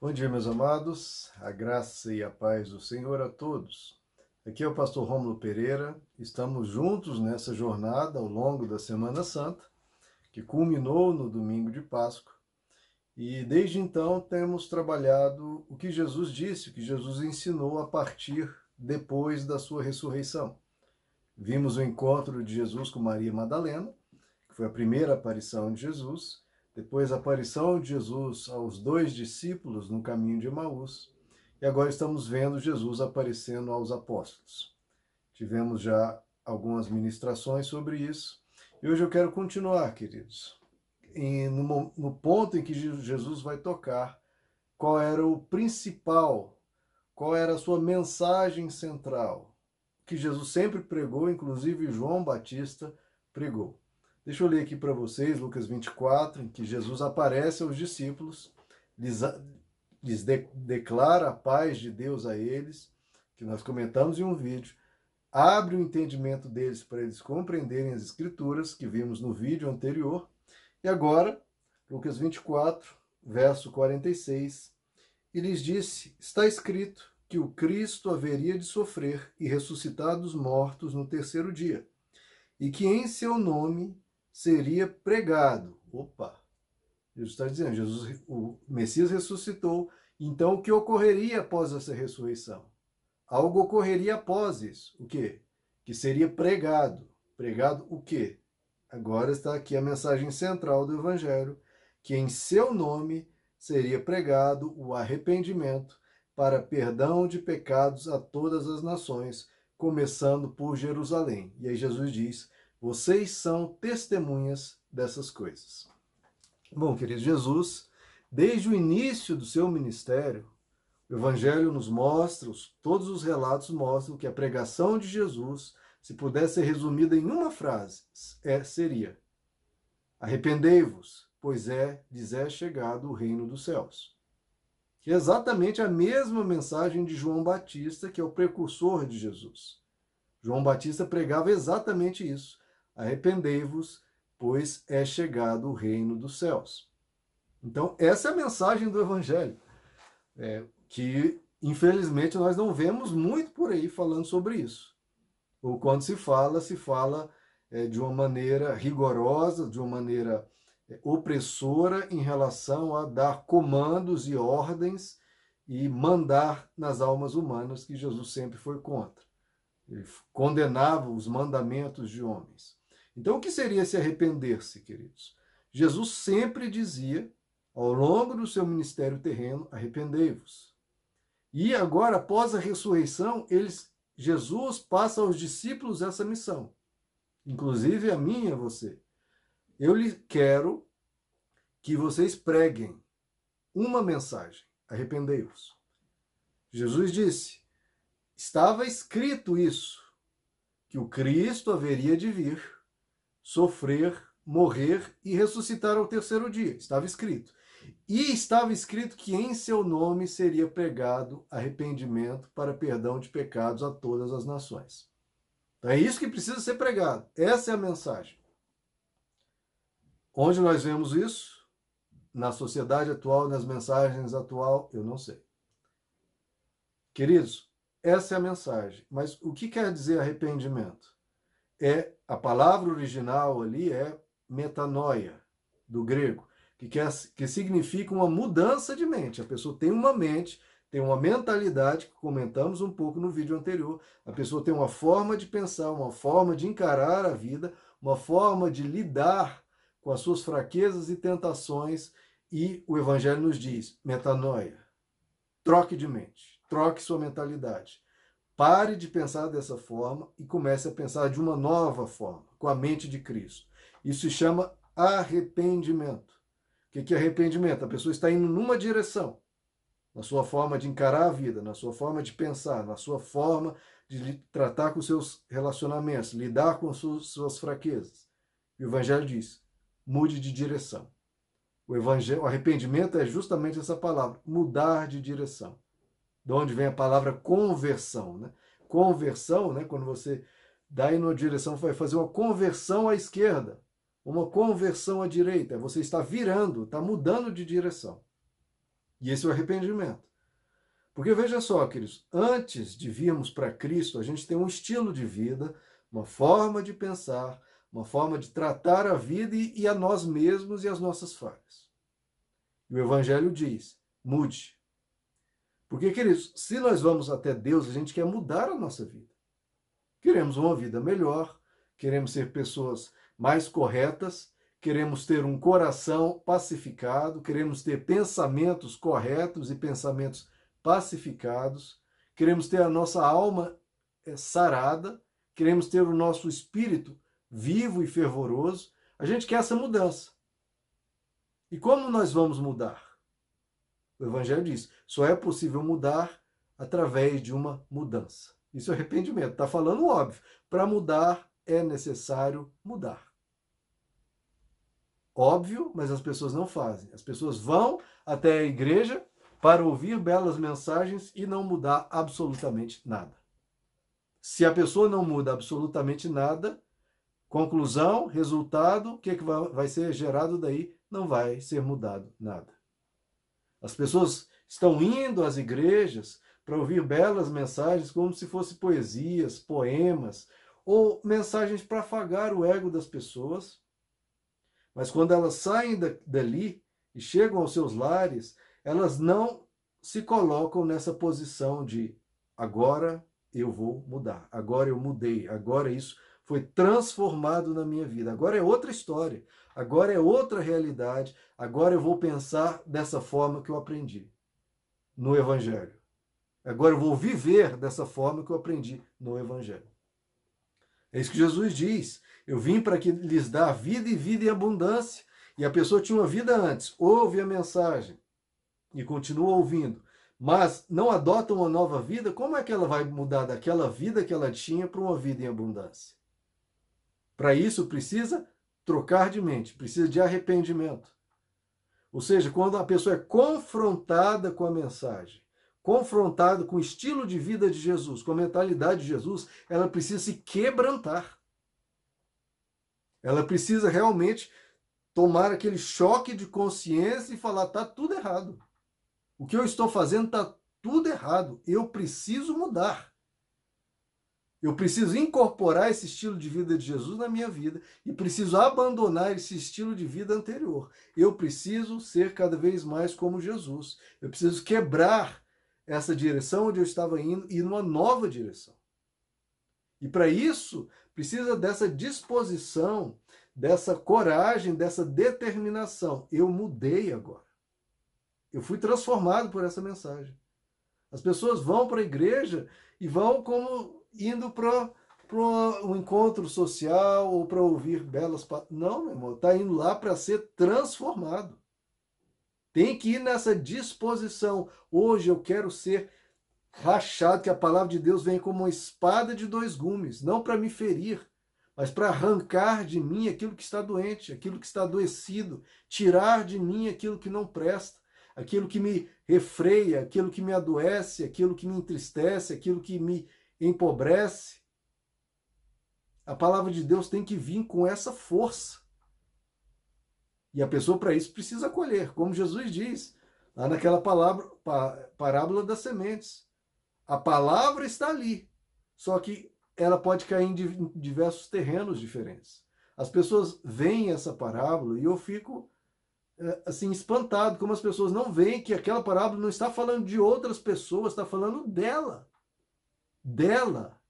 Bom dia, meus amados. A graça e a paz do Senhor a todos. Aqui é o pastor Rômulo Pereira. Estamos juntos nessa jornada ao longo da Semana Santa, que culminou no domingo de Páscoa. E desde então temos trabalhado o que Jesus disse, o que Jesus ensinou a partir depois da sua ressurreição. Vimos o encontro de Jesus com Maria Madalena, que foi a primeira aparição de Jesus, depois a aparição de Jesus aos dois discípulos no caminho de Emaús, e agora estamos vendo Jesus aparecendo aos apóstolos. Tivemos já algumas ministrações sobre isso, e hoje eu quero continuar, queridos, no, no ponto em que Jesus vai tocar qual era o principal, qual era a sua mensagem central, que Jesus sempre pregou, inclusive João Batista pregou. Deixa eu ler aqui para vocês, Lucas 24, em que Jesus aparece aos discípulos, lhes, lhes de, declara a paz de Deus a eles, que nós comentamos em um vídeo, abre o entendimento deles para eles compreenderem as escrituras, que vimos no vídeo anterior, e agora, Lucas 24, verso 46, e lhes disse: Está escrito que o Cristo haveria de sofrer e ressuscitar dos mortos no terceiro dia, e que em seu nome seria pregado. Opa! Jesus está dizendo, Jesus, o Messias ressuscitou. Então, o que ocorreria após essa ressurreição? Algo ocorreria após isso. O quê? Que seria pregado. Pregado o quê? Agora está aqui a mensagem central do Evangelho, que em seu nome seria pregado o arrependimento para perdão de pecados a todas as nações, começando por Jerusalém. E aí Jesus diz: vocês são testemunhas dessas coisas. Bom, querido Jesus, desde o início do seu ministério, o Evangelho nos mostra, todos os relatos mostram que a pregação de Jesus, se pudesse ser resumida em uma frase, é, seria: Arrependei-vos, pois é, lhes é chegado o reino dos céus. Que é exatamente a mesma mensagem de João Batista, que é o precursor de Jesus. João Batista pregava exatamente isso. Arrependei-vos, pois é chegado o reino dos céus. Então, essa é a mensagem do Evangelho, é, que infelizmente nós não vemos muito por aí falando sobre isso. Ou quando se fala, se fala é, de uma maneira rigorosa, de uma maneira é, opressora em relação a dar comandos e ordens e mandar nas almas humanas, que Jesus sempre foi contra. Ele condenava os mandamentos de homens. Então, o que seria se arrepender-se, queridos? Jesus sempre dizia, ao longo do seu ministério terreno, arrependei-vos. E agora, após a ressurreição, eles, Jesus passa aos discípulos essa missão, inclusive a e a você. Eu lhe quero que vocês preguem uma mensagem: arrependei-vos. Jesus disse: estava escrito isso, que o Cristo haveria de vir sofrer, morrer e ressuscitar ao terceiro dia. Estava escrito. E estava escrito que em seu nome seria pregado arrependimento para perdão de pecados a todas as nações. Então é isso que precisa ser pregado. Essa é a mensagem. Onde nós vemos isso? Na sociedade atual, nas mensagens atual, eu não sei. Queridos, essa é a mensagem. Mas o que quer dizer arrependimento? é a palavra original ali é metanoia, do grego, que, quer, que significa uma mudança de mente. A pessoa tem uma mente, tem uma mentalidade, que comentamos um pouco no vídeo anterior. A pessoa tem uma forma de pensar, uma forma de encarar a vida, uma forma de lidar com as suas fraquezas e tentações. E o Evangelho nos diz: metanoia. Troque de mente, troque sua mentalidade. Pare de pensar dessa forma e comece a pensar de uma nova forma, com a mente de Cristo. Isso se chama arrependimento. O que é arrependimento? A pessoa está indo numa direção, na sua forma de encarar a vida, na sua forma de pensar, na sua forma de tratar com seus relacionamentos, lidar com suas fraquezas. E o Evangelho diz: mude de direção. O, evangelho, o arrependimento é justamente essa palavra, mudar de direção de onde vem a palavra conversão. Né? Conversão, né? quando você dá em uma direção, vai fazer uma conversão à esquerda, uma conversão à direita. Você está virando, está mudando de direção. E esse é o arrependimento. Porque veja só, queridos, antes de virmos para Cristo, a gente tem um estilo de vida, uma forma de pensar, uma forma de tratar a vida e, a nós mesmos e as nossas falhas. E o Evangelho diz: mude. Porque, queridos, se nós vamos até Deus, a gente quer mudar a nossa vida. Queremos uma vida melhor, queremos ser pessoas mais corretas, queremos ter um coração pacificado, queremos ter pensamentos corretos e pensamentos pacificados, queremos ter a nossa alma eh, sarada, queremos ter o nosso espírito vivo e fervoroso. A gente quer essa mudança. E como nós vamos mudar? O Evangelho diz: só é possível mudar através de uma mudança. Isso é arrependimento. Está falando óbvio. Para mudar é necessário mudar. Óbvio, mas as pessoas não fazem. As pessoas vão até a igreja para ouvir belas mensagens e não mudar absolutamente nada. Se a pessoa não muda absolutamente nada, conclusão, resultado, o que, é que vai ser gerado daí? Não vai ser mudado nada. As pessoas estão indo às igrejas para ouvir belas mensagens como se fossem poesias, poemas ou mensagens para afagar o ego das pessoas. Mas quando elas saem dali e chegam aos seus lares, elas não se colocam nessa posição de agora eu vou mudar, agora eu mudei, agora isso foi transformado na minha vida. Agora é outra história, agora é outra realidade, agora eu vou pensar dessa forma que eu aprendi no Evangelho. Agora eu vou viver dessa forma que eu aprendi no Evangelho. É isso que Jesus diz. Eu vim para que lhes dar vida e vida em abundância. E a pessoa tinha uma vida antes, ouve a mensagem e continua ouvindo, mas não adota uma nova vida, como é que ela vai mudar daquela vida que ela tinha para uma vida em abundância? Para isso precisa trocar de mente, precisa de arrependimento. Ou seja, quando a pessoa é confrontada com a mensagem, confrontado com o estilo de vida de Jesus, com a mentalidade de Jesus, ela precisa se quebrantar. Ela precisa realmente tomar aquele choque de consciência e falar: tá tudo errado. O que eu estou fazendo está tudo errado. Eu preciso mudar. Eu preciso incorporar esse estilo de vida de Jesus na minha vida e preciso abandonar esse estilo de vida anterior. Eu preciso ser cada vez mais como Jesus. Eu preciso quebrar essa direção onde eu estava indo e numa nova direção. E para isso, precisa dessa disposição, dessa coragem, dessa determinação. Eu mudei agora. Eu fui transformado por essa mensagem. As pessoas vão para a igreja e vão como indo para um encontro social ou para ouvir belas. Não, meu irmão, está indo lá para ser transformado. Tem que ir nessa disposição. Hoje eu quero ser rachado, que a palavra de Deus vem como uma espada de dois gumes, não para me ferir, mas para arrancar de mim aquilo que está doente, aquilo que está adoecido, tirar de mim aquilo que não presta, aquilo que me refreia, aquilo que me adoece, aquilo que me entristece, aquilo que me empobrece. A palavra de Deus tem que vir com essa força. E a pessoa, para isso, precisa colher, como Jesus diz, lá naquela palavra, parábola das sementes. A palavra está ali, só que ela pode cair em diversos terrenos diferentes. As pessoas veem essa parábola e eu fico é, assim espantado como as pessoas não veem que aquela parábola não está falando de outras pessoas, está falando dela. Dela.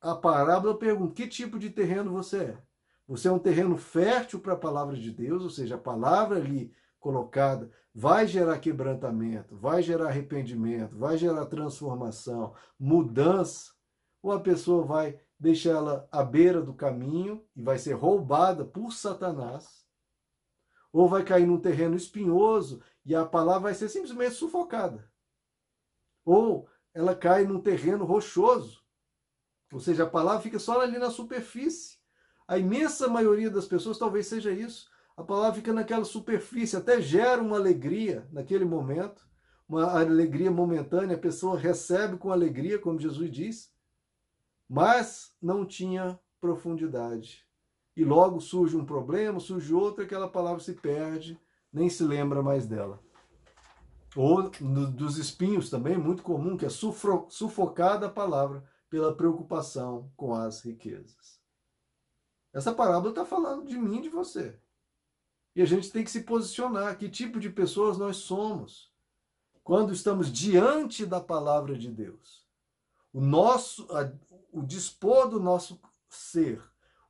A parábola pergunta: que tipo de terreno você é? Você é um terreno fértil para a palavra de Deus, ou seja, a palavra ali colocada vai gerar quebrantamento, vai gerar arrependimento, vai gerar transformação, mudança, ou a pessoa vai deixar ela à beira do caminho e vai ser roubada por Satanás, ou vai cair num terreno espinhoso e a palavra vai ser simplesmente sufocada. Ou ela cai num terreno rochoso, ou seja, a palavra fica só ali na superfície a imensa maioria das pessoas talvez seja isso. A palavra fica naquela superfície, até gera uma alegria naquele momento, uma alegria momentânea, a pessoa recebe com alegria, como Jesus diz, mas não tinha profundidade. E logo surge um problema, surge outro, aquela palavra se perde, nem se lembra mais dela. Ou no, dos espinhos também, muito comum, que é sufocada a palavra pela preocupação com as riquezas. Essa parábola está falando de mim e de você. E a gente tem que se posicionar. Que tipo de pessoas nós somos? Quando estamos diante da palavra de Deus. O nosso, o dispor do nosso ser,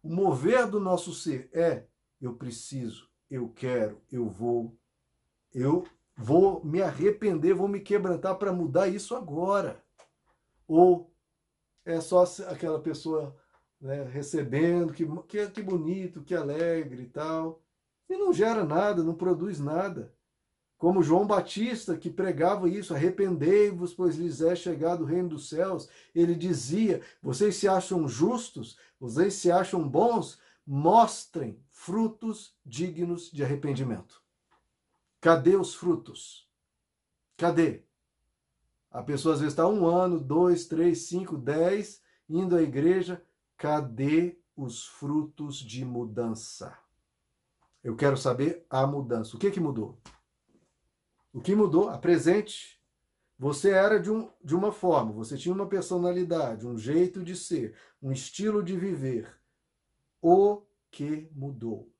o mover do nosso ser é eu preciso, eu quero, eu vou, eu vou me arrepender, vou me quebrantar para mudar isso agora. Ou é só aquela pessoa né, recebendo, que, que, que bonito, que alegre e tal, e não gera nada, não produz nada. Como João Batista, que pregava isso, arrependei-vos, pois lhes é chegado o reino dos céus. Ele dizia: vocês se acham justos, vocês se acham bons, mostrem frutos dignos de arrependimento. Cadê os frutos? Cadê? A pessoa às vezes está um ano, dois, três, cinco, dez, indo à igreja. Cadê os frutos de mudança? Eu quero saber a mudança. O que, que mudou? O que mudou? Apresente. Você era de, um, de uma forma, você tinha uma personalidade, um jeito de ser, um estilo de viver. O que mudou?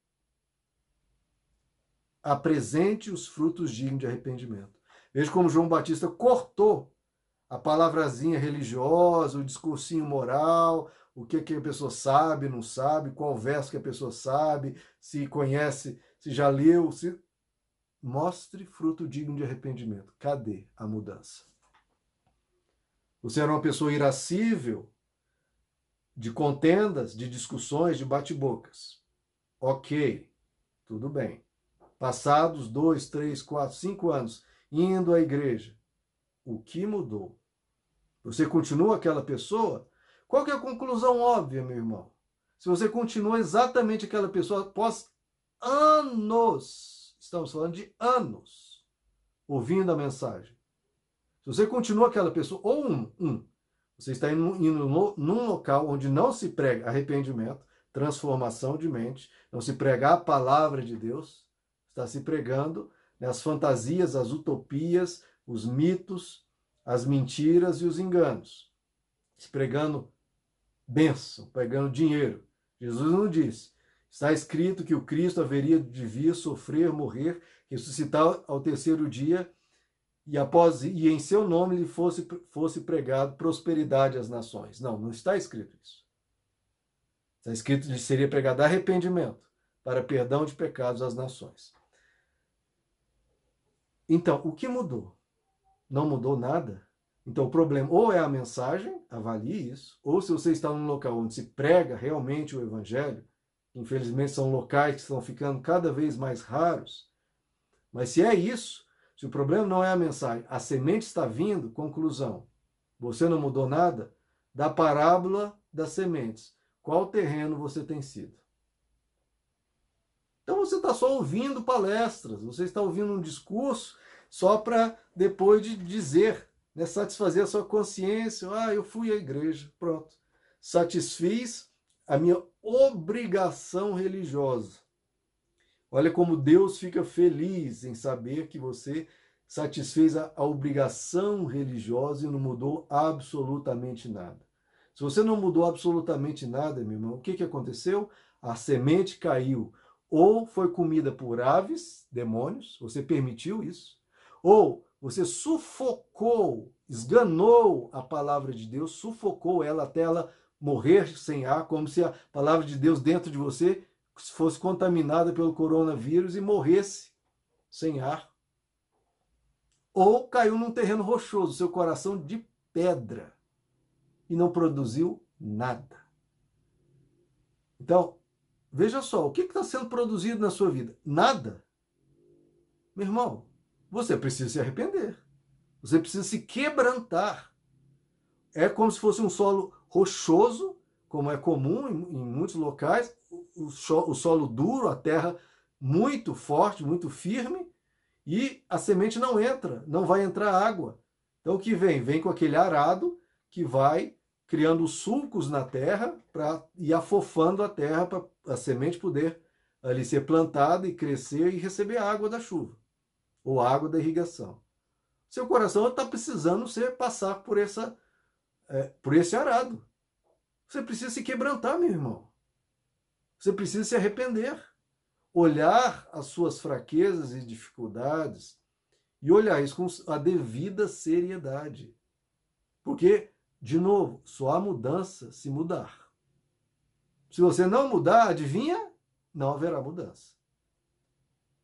Apresente os frutos dignos de arrependimento. Veja como João Batista cortou a palavrazinha religiosa, o discursinho moral, o que, que a pessoa sabe, não sabe, qual verso que a pessoa sabe, se conhece, se já leu, se mostre fruto digno de arrependimento. Cadê a mudança? Você era uma pessoa irascível, de contendas, de discussões, de bate-bocas. Ok, tudo bem. Passados dois, três, quatro, cinco anos indo à igreja, o que mudou? Você continua aquela pessoa? Qual é a conclusão óbvia, meu irmão? Se você continua exatamente aquela pessoa após anos, estamos falando de anos, ouvindo a mensagem. Se você continua aquela pessoa, ou um, um você está indo, indo no, num local onde não se prega arrependimento, transformação de mente, não se prega a palavra de Deus, está se pregando né, as fantasias, as utopias, os mitos, as mentiras e os enganos. Se pregando bênção, pregando dinheiro. Jesus não disse. Está escrito que o Cristo haveria de vir, sofrer, morrer, ressuscitar ao terceiro dia e após e em seu nome lhe fosse, fosse pregado prosperidade às nações. Não, não está escrito isso. Está escrito que seria pregado arrependimento para perdão de pecados às nações. Então, o que mudou? não mudou nada, então o problema ou é a mensagem, avalie isso, ou se você está num local onde se prega realmente o evangelho, infelizmente são locais que estão ficando cada vez mais raros, mas se é isso, se o problema não é a mensagem, a semente está vindo, conclusão, você não mudou nada, da parábola das sementes, qual terreno você tem sido? Então você está só ouvindo palestras, você está ouvindo um discurso só para depois de dizer, né, satisfazer a sua consciência, ah, eu fui à igreja, pronto. Satisfiz a minha obrigação religiosa. Olha como Deus fica feliz em saber que você satisfez a, a obrigação religiosa e não mudou absolutamente nada. Se você não mudou absolutamente nada, meu irmão, o que, que aconteceu? A semente caiu. Ou foi comida por aves, demônios, você permitiu isso, ou você sufocou, esganou a palavra de Deus, sufocou ela até ela morrer sem ar, como se a palavra de Deus dentro de você fosse contaminada pelo coronavírus e morresse sem ar. Ou caiu num terreno rochoso, seu coração de pedra, e não produziu nada. Então, veja só, o que está sendo produzido na sua vida? Nada. Meu irmão, você precisa se arrepender. Você precisa se quebrantar. É como se fosse um solo rochoso, como é comum em, em muitos locais, o, o solo duro, a terra muito forte, muito firme, e a semente não entra, não vai entrar água. Então o que vem? Vem com aquele arado que vai criando sulcos na terra para ir afofando a terra para a semente poder ali ser plantada e crescer e receber água da chuva ou água da irrigação. Seu coração está precisando ser passar por essa é, por esse arado. Você precisa se quebrantar, meu irmão. Você precisa se arrepender. Olhar as suas fraquezas e dificuldades e olhar isso com a devida seriedade. Porque, de novo, só há mudança se mudar. Se você não mudar, adivinha? Não haverá mudança.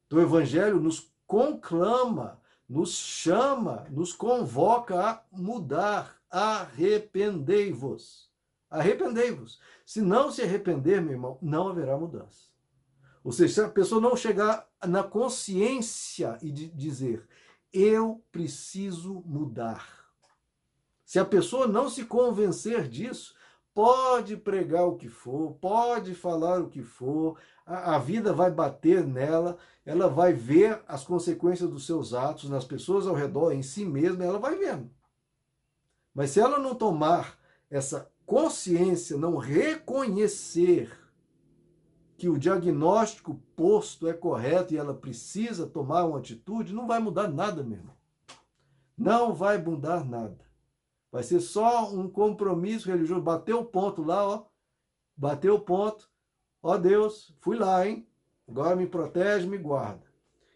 Então, o Evangelho nos conclama, nos chama, nos convoca a mudar. Arrependei-vos. Arrependei-vos. Se não se arrepender, meu irmão, não haverá mudança. Ou seja, se a pessoa não chegar na consciência e dizer, eu preciso mudar. Se a pessoa não se convencer disso, pode pregar o que for, pode falar o que for, a, a, vida vai bater nela, ela vai ver as consequências dos seus atos nas pessoas ao redor, em si mesma, ela vai vendo. Mas se ela não tomar essa consciência, não reconhecer que o diagnóstico posto é correto e ela precisa tomar uma atitude, não vai mudar nada, meu irmão. Não vai mudar nada. Vai ser só um compromisso religioso. Bateu o ponto lá, ó. Bateu o ponto. Ó Deus, fui lá, hein? Agora me protege, me guarda.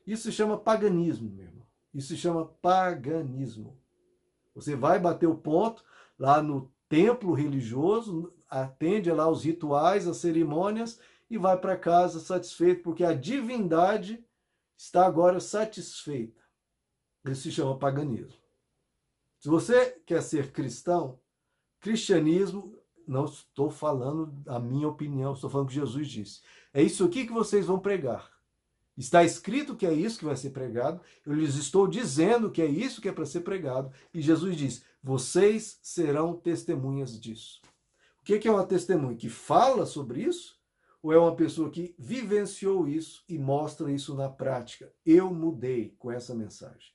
Isso se chama paganismo, meu irmão. Isso se chama paganismo. Você vai bater o ponto lá no templo religioso, atende lá os rituais, as cerimônias e vai para casa satisfeito, porque a divindade está agora satisfeita. Isso se chama paganismo. Se você quer ser cristão, cristianismo, não estou falando a minha opinião, estou falando que Jesus disse. É isso aqui que vocês vão pregar. Está escrito que é isso que vai ser pregado, eu lhes estou dizendo que é isso que é para ser pregado, e Jesus diz: vocês serão testemunhas disso. O que é uma testemunha? Que fala sobre isso? Ou é uma pessoa que vivenciou isso e mostra isso na prática? Eu mudei com essa mensagem.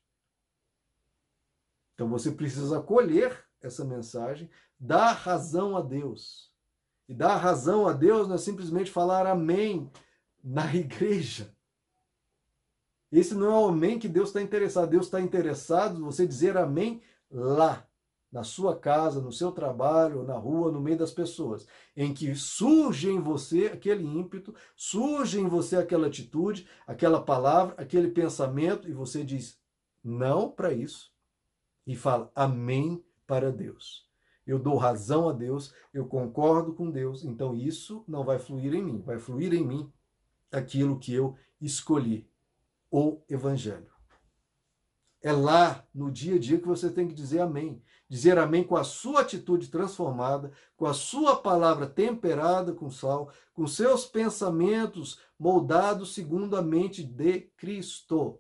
Então você precisa acolher essa mensagem, dar razão a Deus. E dar razão a Deus não é simplesmente falar amém na igreja. Esse não é o amém que Deus está interessado. Deus está interessado em você dizer amém lá, na sua casa, no seu trabalho, na rua, no meio das pessoas, em que surge em você aquele ímpeto, surge em você aquela atitude, aquela palavra, aquele pensamento, e você diz não para isso e fala amém para Deus. Eu dou razão a Deus, eu concordo com Deus, então isso não vai fluir em mim, vai fluir em mim aquilo que eu escolhi o Evangelho. É lá, no dia a dia, que você tem que dizer amém. Dizer amém com a sua atitude transformada, com a sua palavra temperada com sal, com seus pensamentos moldados segundo a mente de Cristo.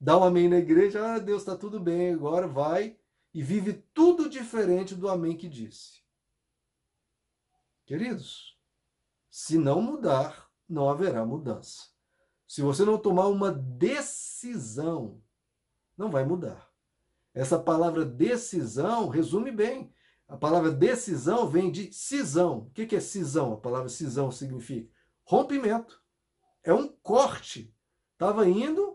Dá um amém na igreja, ah, Deus está tudo bem, agora vai e vive tudo diferente do amém que disse. Queridos, se não mudar, não haverá mudança. Se você não tomar uma decisão, não vai mudar. Essa palavra decisão resume bem. A palavra decisão vem de cisão. O que é cisão? A palavra cisão significa rompimento. É um corte. Estava indo,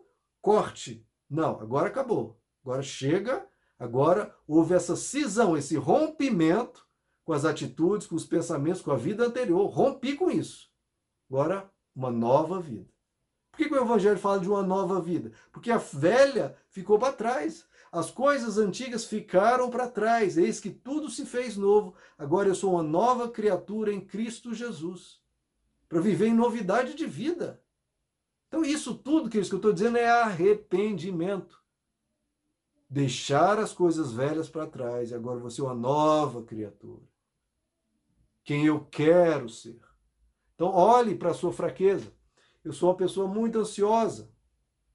corte. Não, agora acabou. Agora chega, agora houve essa cisão, esse rompimento com as atitudes, com os pensamentos, com a vida anterior. Rompi com isso. Agora, uma nova vida. Por que, que o Evangelho fala de uma nova vida? Porque a velha ficou para trás. As coisas antigas ficaram para trás. Eis que tudo se fez novo. Agora eu sou uma nova criatura em Cristo Jesus. Para viver em novidade de vida. Então, isso tudo que eu estou dizendo é arrependimento. Deixar as coisas velhas para trás. E agora você é uma nova criatura. Quem eu quero ser. Então, olhe para a sua fraqueza. Eu sou uma pessoa muito ansiosa.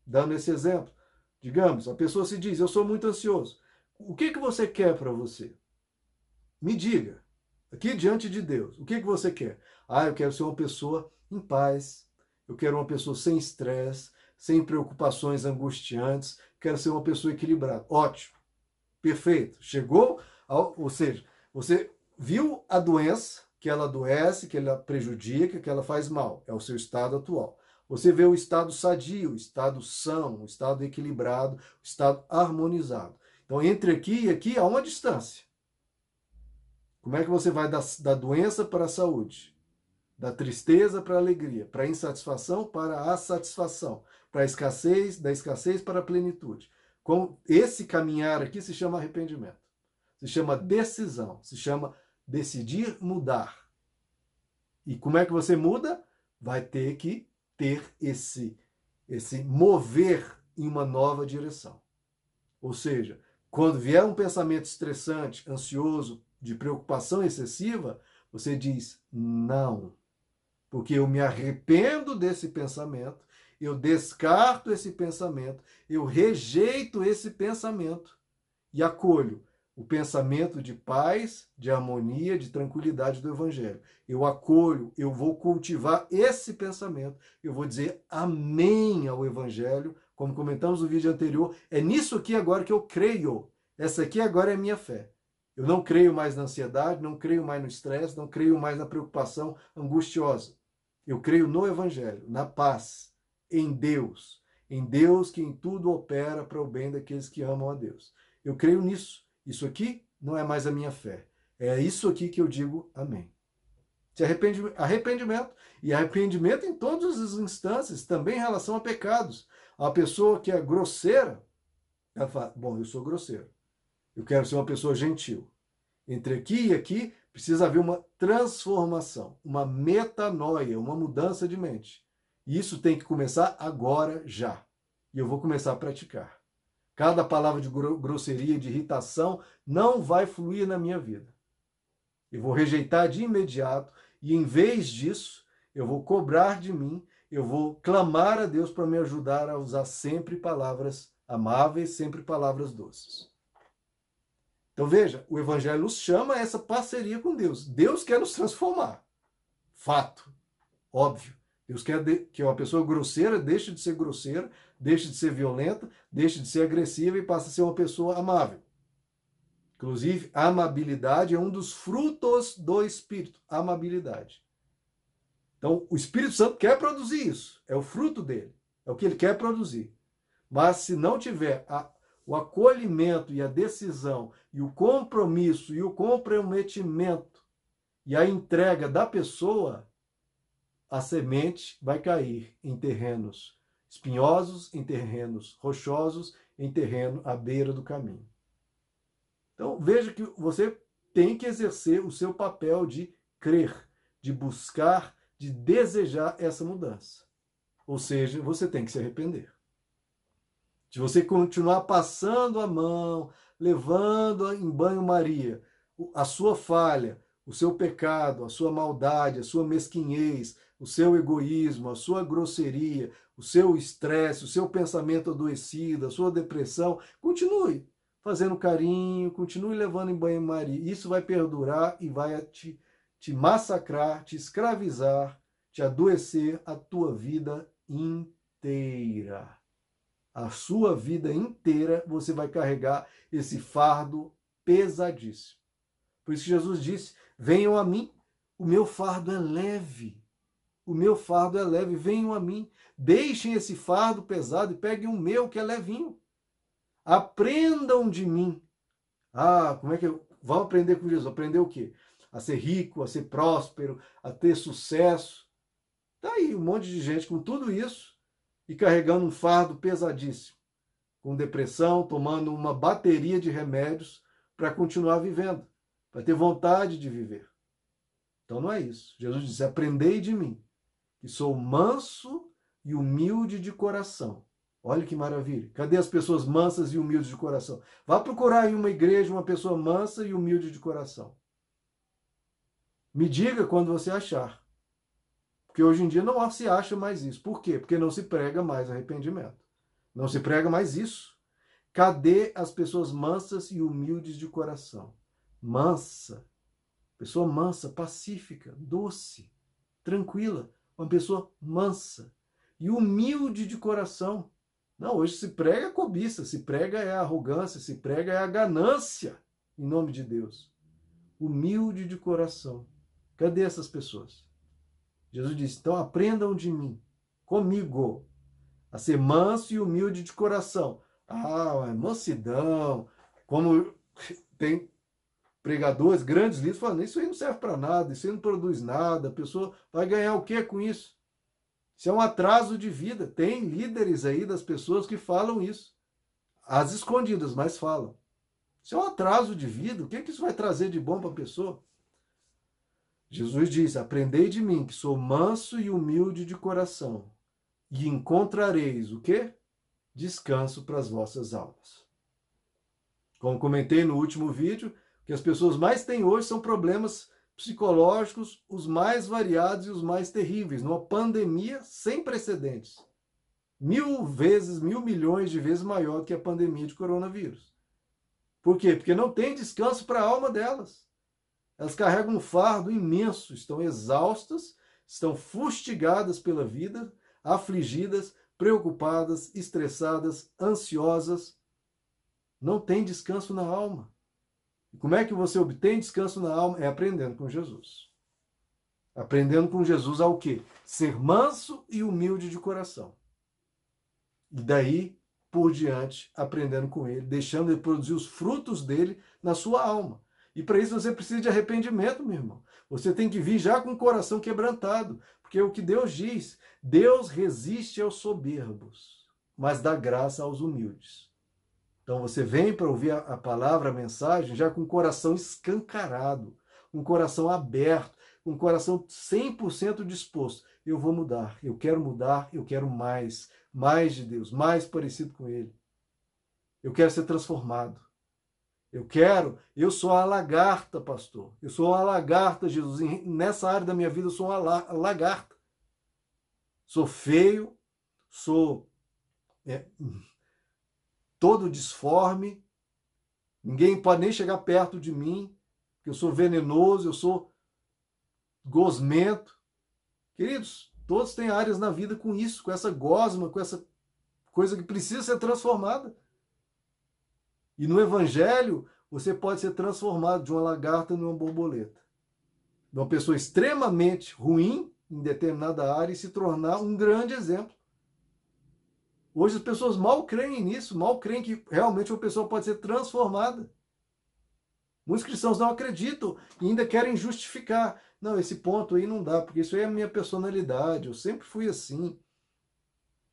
Dando esse exemplo. Digamos, a pessoa se diz, eu sou muito ansioso. O que, que você quer para você? Me diga, aqui diante de Deus, o que, que você quer? Ah, eu quero ser uma pessoa em paz, eu quero uma pessoa sem estresse, sem preocupações angustiantes, quero ser uma pessoa equilibrada. Ótimo, perfeito. Chegou, ao, ou seja, você viu a doença, que ela adoece, que ela prejudica, que ela faz mal. É o seu estado atual. você vê o estado sadio, o estado são, o estado equilibrado, o estado harmonizado. Então, entre aqui e aqui há uma distância. Como é que você vai da, da doença para a saúde? Da tristeza para a alegria, para a insatisfação para a satisfação, para a escassez, da escassez para a plenitude. Com esse caminhar aqui se chama arrependimento. Se chama decisão, se chama decidir mudar. E como é que você muda? Vai ter que ter esse esse mover em uma nova direção. Ou seja, quando vier um pensamento estressante, ansioso, de preocupação excessiva, você diz não. Porque eu me arrependo desse pensamento, eu descarto esse pensamento, eu rejeito esse pensamento e acolho o pensamento de paz, de harmonia, de tranquilidade do Evangelho. Eu acolho, eu vou cultivar esse pensamento, eu vou dizer amém ao Evangelho, como comentamos no vídeo anterior. É nisso aqui agora que eu creio. Essa aqui agora é a minha fé. Eu não creio mais na ansiedade, não creio mais no estresse, não creio mais na preocupação angustiosa. Eu creio no Evangelho, na paz, em Deus, em Deus que em tudo opera para o bem daqueles que amam a Deus. Eu creio nisso. Isso aqui não é mais a minha fé. É isso aqui que eu digo amém. Se arrependimento, arrependimento e arrependimento em todas as instâncias, também em relação a pecados. A pessoa que é grosseira, ela fala: Bom, eu sou grosseiro. Eu quero ser uma pessoa gentil. Entre aqui e aqui precisa haver uma transformação, uma metanoia, uma mudança de mente. E isso tem que começar agora, já. E eu vou começar a praticar. Cada palavra de grosseria, de irritação, não vai fluir na minha vida. Eu vou rejeitar de imediato e, em vez disso, eu vou cobrar de mim, eu vou clamar a Deus para me ajudar a usar sempre palavras amáveis, sempre palavras doces. Então veja, o Evangelho nos chama a essa parceria com Deus. Deus quer nos transformar. Fato. Óbvio. Deus quer que uma pessoa grosseira deixe de ser grosseira, deixe de ser violenta, deixe de ser agressiva e passe a ser uma pessoa amável. Inclusive, amabilidade é um dos frutos do Espírito. Amabilidade. Então, o Espírito Santo quer produzir isso. É o fruto dele. É o que ele quer produzir. Mas se não tiver a o acolhimento e a decisão e o compromisso e o comprometimento e a entrega da pessoa, a semente vai cair em terrenos espinhosos, em terrenos rochosos, em terreno à beira do caminho. Então veja que você tem que exercer o seu papel de crer, de buscar, de desejar essa mudança. Ou seja, você tem que se arrepender de você continuar passando a mão, levando em banho-maria a sua falha, o seu pecado, a sua maldade, a sua mesquinhez, o seu egoísmo, a sua grosseria, o seu estresse, o seu pensamento adoecido, a sua depressão, continue fazendo carinho, continue levando em banho-maria. Isso vai perdurar e vai te, te massacrar, te escravizar, te adoecer a tua vida inteira a sua vida inteira você vai carregar esse fardo pesadíssimo. Por isso que Jesus disse: Venham a mim, o meu fardo é leve. O meu fardo é leve, venham a mim. Deixem esse fardo pesado e peguem o meu, que é levinho. Aprendam de mim. Ah, como é que eu. Vamos aprender com Jesus. Aprender o quê? A ser rico, a ser próspero, a ter sucesso. Tá aí um monte de gente com tudo isso e carregando um fardo pesadíssimo, com depressão, tomando uma bateria de remédios para continuar vivendo, para ter vontade de viver. Então não é isso. Jesus disse: Aprendei de mim, que sou manso e humilde de coração. Olha que maravilha. Cadê as pessoas mansas e humildes de coração? Vá procurar em uma igreja uma pessoa mansa e humilde de coração. Me diga quando você achar. Porque hoje em dia não se acha mais isso. Por quê? Porque não se prega mais arrependimento. Não se prega mais isso. Cadê as pessoas mansas e humildes de coração? Mansa. Pessoa mansa, pacífica, doce, tranquila. Uma pessoa mansa e humilde de coração. Não, hoje se prega a cobiça, se prega é a arrogância, se prega é a ganância, em nome de Deus. Humilde de coração. Cadê essas pessoas? Jesus disse: então aprendam de mim comigo, a ser manso e humilde de coração. Ah, é mansidão, como tem pregadores, grandes líderes falando, isso aí não serve para nada, isso aí não produz nada, a pessoa vai ganhar o que com isso? Isso é um atraso de vida. Tem líderes aí das pessoas que falam isso. As escondidas, mas falam. Isso é um atraso de vida. O que, é que isso vai trazer de bom para a pessoa? Jesus diz: Aprendei de mim, que sou manso e humilde de coração, e encontrareis o quê? Descanso para as vossas almas. Como comentei no último vídeo, o que as pessoas mais têm hoje são problemas psicológicos os mais variados e os mais terríveis, numa pandemia sem precedentes. Mil vezes, mil milhões de vezes maior do que a pandemia de coronavírus. Por quê? Porque não tem descanso para a alma delas. Elas carregam um fardo imenso, estão exaustas, estão fustigadas pela vida, afligidas, preocupadas, estressadas, ansiosas. Não tem descanso na alma. E como é que você obtém descanso na alma? É aprendendo com Jesus. Aprendendo com Jesus ao quê? Ser manso e humilde de coração. E daí por diante, aprendendo com ele, deixando ele produzir os frutos dele na sua alma. E para isso você precisa de arrependimento, meu irmão. Você tem que vir já com o coração quebrantado, porque é o que Deus diz: Deus resiste aos soberbos, mas dá graça aos humildes. Então você vem para ouvir a, palavra, a mensagem, já com o coração escancarado, o coração aberto, o coração 100% disposto. Eu vou mudar, eu quero mudar, eu quero mais, mais de Deus, mais parecido com Ele. Eu quero ser transformado. Eu quero, eu sou a lagarta, pastor. Eu sou a lagarta, Jesus. Nessa área da minha vida, eu sou uma lagarta. Sou feio, sou é, todo disforme, ninguém pode nem chegar perto de mim, eu sou venenoso, eu sou gosmento. Queridos, todos têm áreas na vida com isso, com essa gosma, com essa coisa que precisa ser transformada. E no Evangelho, você pode ser transformado de uma lagarta numa borboleta. De uma pessoa extremamente ruim em determinada área e se tornar um grande exemplo. Hoje as pessoas mal creem nisso, mal creem que realmente uma pessoa pode ser transformada. Muitos cristãos não acreditam e ainda querem justificar. Não, esse ponto aí não dá, porque isso aí é a minha personalidade, eu sempre fui assim.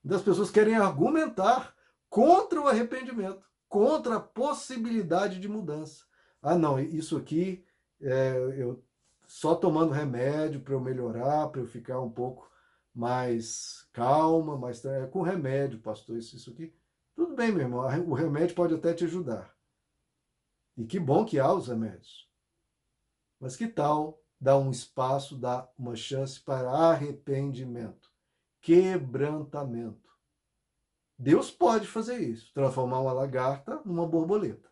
Das pessoas querem argumentar contra o arrependimento, contra a possibilidade de mudança. Ah, não, isso aqui é, eu só tomando remédio para eu melhorar, para eu ficar um pouco mais calma, mais é, com remédio, pastor, isso, isso aqui. Tudo bem, meu irmão, o remédio pode até te ajudar. E que bom que há os remédios. Mas que tal dar um espaço, dar uma chance para arrependimento, quebrantamento? Deus pode fazer isso, transformar uma lagarta numa borboleta.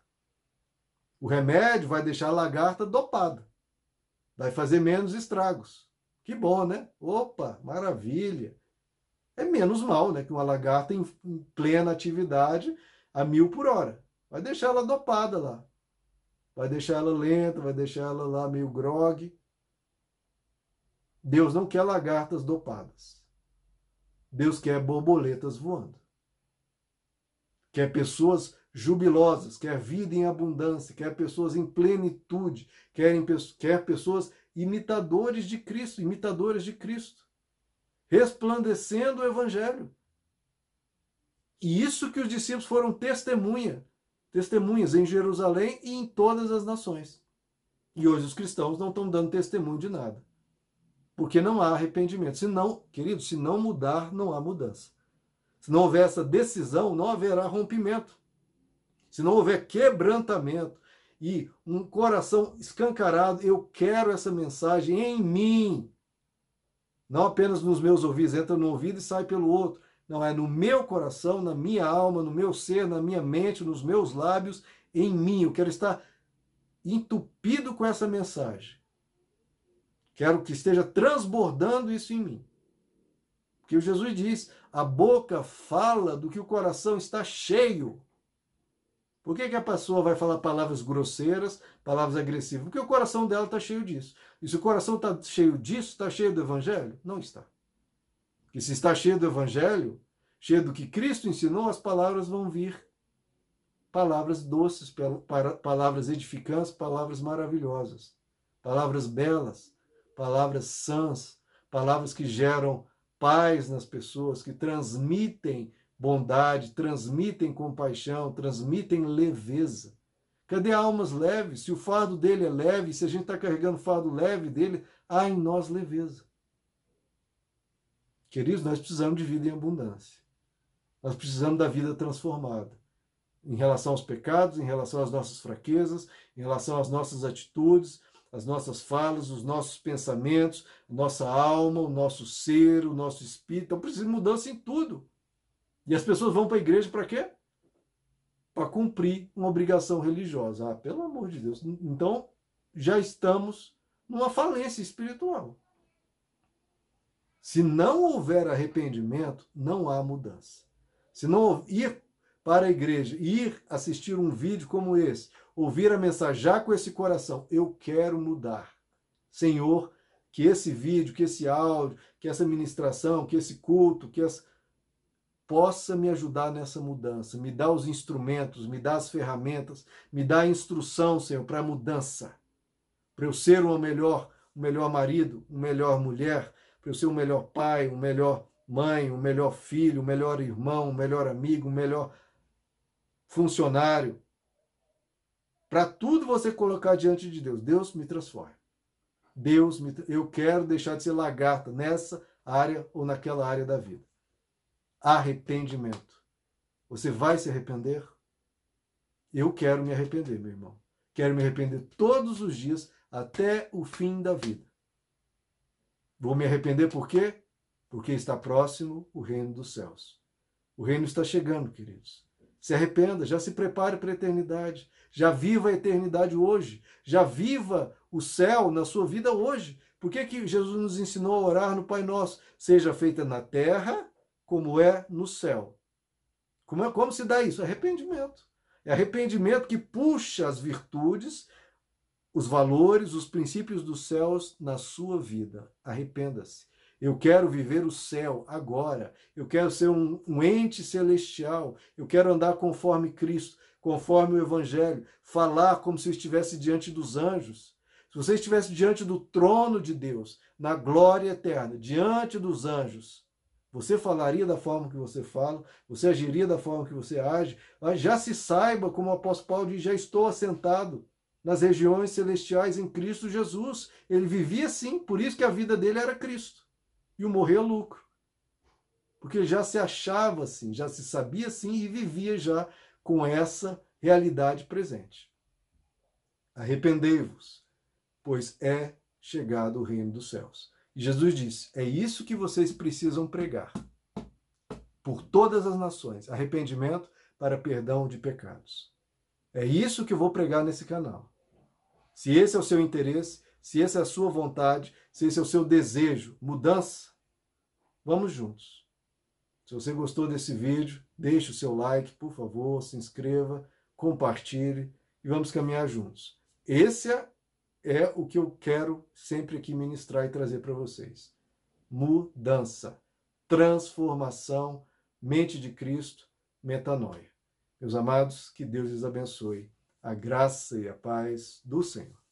O remédio vai deixar a lagarta dopada, vai fazer menos estragos. Que bom, né? Opa, maravilha. É menos mal, né? Que uma lagarta em, plena atividade a mil por hora. Vai deixar ela dopada lá. Vai deixar ela lenta, vai deixar ela lá meio grogue. Deus não quer lagartas dopadas. Deus quer borboletas voando. Quer pessoas jubilosas, quer vida em abundância, quer pessoas em plenitude, quer, quer pessoas imitadores de Cristo, imitadores de Cristo, resplandecendo o Evangelho. E isso que os discípulos foram testemunha, testemunhas em Jerusalém e em todas as nações. E hoje os cristãos não estão dando testemunho de nada. Porque não há arrependimento. Se não, querido, se não mudar, não há mudança. Se não houver essa decisão, não haverá rompimento. Se não houver quebrantamento, e um coração escancarado, eu quero essa mensagem em mim. Não apenas nos meus ouvidos, entra no ouvido e sai pelo outro. Não, é no meu coração, na minha alma, no meu ser, na minha mente, nos meus lábios, em mim. Eu quero estar entupido com essa mensagem. Quero que esteja transbordando isso em mim. Porque Jesus diz: a boca fala do que o coração está cheio. Por que, que a pessoa vai falar palavras grosseiras, palavras agressivas? Porque o coração dela está cheio disso. E se o coração está cheio disso, está cheio do evangelho? Não está. Que se está cheio do Evangelho, cheio do que Cristo ensinou, as palavras vão vir. Palavras doces, palavras edificantes, palavras maravilhosas, palavras belas, palavras sãs, palavras que geram paz nas pessoas, que transmitem bondade, transmitem compaixão, transmitem leveza. Cadê almas leves? Se o fardo dele é leve, se a gente está carregando o fardo leve dele, há em nós leveza. Queridos, nós precisamos de vida em abundância. Nós precisamos da vida transformada. Em relação aos pecados, em relação às nossas fraquezas, em relação às nossas atitudes, as nossas falas, os nossos pensamentos, nossa alma, o nosso ser, o nosso espírito. Então precisa de mudança em tudo. E as pessoas vão para a igreja para quê? Para cumprir uma obrigação religiosa. Ah, pelo amor de Deus. Então já estamos numa falência espiritual. Se não houver arrependimento, não há mudança. Se não ir para a igreja, ir assistir um vídeo como esse, ouvir a mensagem já com esse coração, eu quero mudar. Senhor, que esse vídeo, que esse áudio, que essa ministração, que esse culto, que essa possa me ajudar nessa mudança, me dá os instrumentos, me dá as ferramentas, me dá a instrução, Senhor, para a mudança, para eu ser um melhor, um melhor marido, uma melhor mulher, para eu ser um melhor pai, um melhor mãe, um melhor filho, um melhor irmão, um melhor amigo, um melhor funcionário. Para tudo você colocar diante de Deus, Deus me transforma. Deus, me, eu quero deixar de ser lagarta nessa área ou naquela área da vida. Arrependimento. Você vai se arrepender? Eu quero me arrepender, meu irmão. Quero me arrepender todos os dias até o fim da vida. Vou me arrepender por quê? porque está próximo o reino dos céus. O reino está chegando, queridos. Se arrependa, já se prepare para a eternidade. Já viva a eternidade hoje. Já viva o céu na sua vida hoje. Por que, que Jesus nos ensinou a orar no Pai Nosso? Seja feita na terra como é no céu. Como, é, como se dá isso? Arrependimento. É arrependimento que puxa as virtudes, os valores, os princípios dos céus na sua vida. Arrependa-se. Eu quero viver o céu agora. Eu quero ser um, um, ente celestial. Eu quero andar conforme Cristo, conforme o Evangelho. Falar como se eu estivesse diante dos anjos. Se você estivesse diante do trono de Deus, na glória eterna, diante dos anjos, você falaria da forma que você fala, você agiria da forma que você age. Mas já se saiba, como o apóstolo Paulo diz, já estou assentado nas regiões celestiais em Cristo Jesus. Ele vivia assim, por isso que a vida dele era Cristo e o morrer é lucro. Porque já se achava assim, já se sabia assim e vivia já com essa realidade presente. Arrependei-vos, pois é chegado o reino dos céus. E Jesus disse: é isso que vocês precisam pregar por todas as nações arrependimento para perdão de pecados. É isso que eu vou pregar nesse canal. Se esse é o seu interesse, se essa é a sua vontade, se esse é o seu desejo, mudança, vamos juntos. Se você gostou desse vídeo, deixe o seu like, por favor, se inscreva, compartilhe e vamos caminhar juntos. Esse é, o que eu quero sempre aqui ministrar e trazer para vocês. Mudança, transformação, mente de Cristo, metanoia. Meus amados, que Deus lhes abençoe. A graça e a paz do Senhor.